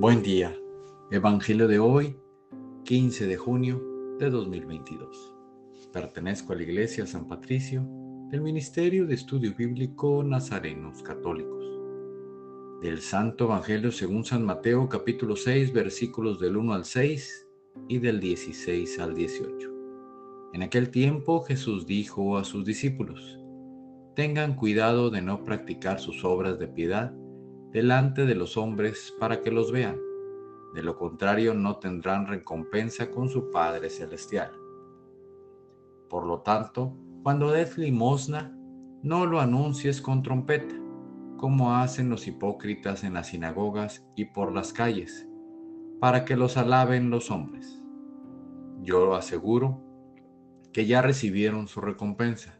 Buen día. Evangelio de hoy, 15 de junio de 2022. Pertenezco a la Iglesia San Patricio del Ministerio de Estudio Bíblico Nazarenos Católicos. Del Santo Evangelio según San Mateo capítulo 6 versículos del 1 al 6 y del 16 al 18. En aquel tiempo Jesús dijo a sus discípulos, Tengan cuidado de no practicar sus obras de piedad delante de los hombres para que los vean. De lo contrario no tendrán recompensa con su Padre Celestial. Por lo tanto, cuando des limosna, no lo anuncies con trompeta, como hacen los hipócritas en las sinagogas y por las calles, para que los alaben los hombres. Yo lo aseguro que ya recibieron su recompensa.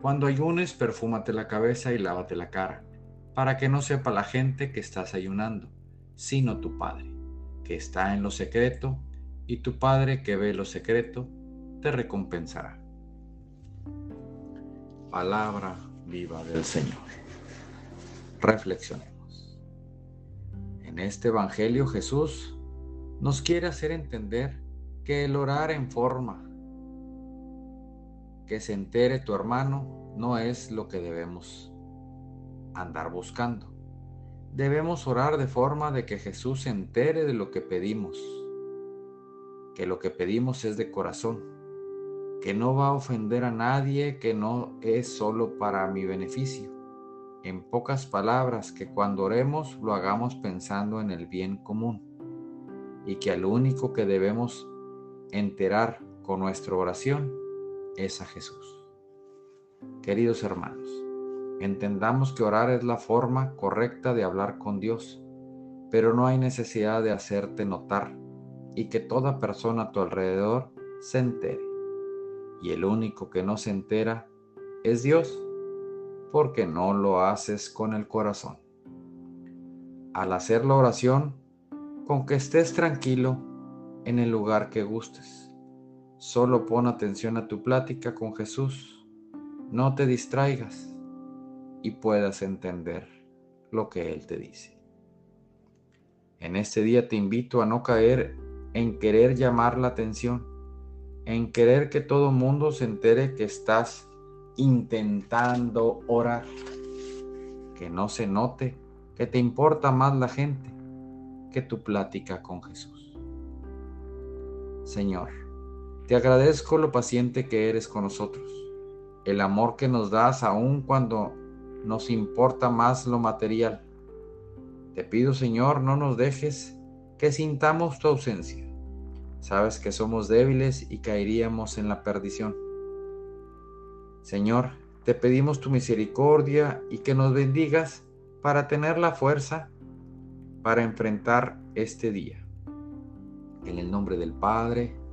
cuando ayunes, perfúmate la cabeza y lávate la cara, para que no sepa la gente que estás ayunando, sino tu Padre, que está en lo secreto, y tu Padre que ve lo secreto, te recompensará. Palabra viva del Señor. Reflexionemos. En este Evangelio Jesús nos quiere hacer entender que el orar en forma que se entere tu hermano no es lo que debemos andar buscando. Debemos orar de forma de que Jesús se entere de lo que pedimos, que lo que pedimos es de corazón, que no va a ofender a nadie, que no es solo para mi beneficio. En pocas palabras, que cuando oremos lo hagamos pensando en el bien común y que al único que debemos enterar con nuestra oración es a Jesús. Queridos hermanos, entendamos que orar es la forma correcta de hablar con Dios, pero no hay necesidad de hacerte notar y que toda persona a tu alrededor se entere. Y el único que no se entera es Dios, porque no lo haces con el corazón. Al hacer la oración, con que estés tranquilo en el lugar que gustes Solo pon atención a tu plática con Jesús. No te distraigas y puedas entender lo que Él te dice. En este día te invito a no caer en querer llamar la atención, en querer que todo mundo se entere que estás intentando orar, que no se note que te importa más la gente que tu plática con Jesús. Señor, te agradezco lo paciente que eres con nosotros, el amor que nos das aun cuando nos importa más lo material. Te pido, Señor, no nos dejes que sintamos tu ausencia. Sabes que somos débiles y caeríamos en la perdición. Señor, te pedimos tu misericordia y que nos bendigas para tener la fuerza para enfrentar este día. En el nombre del Padre,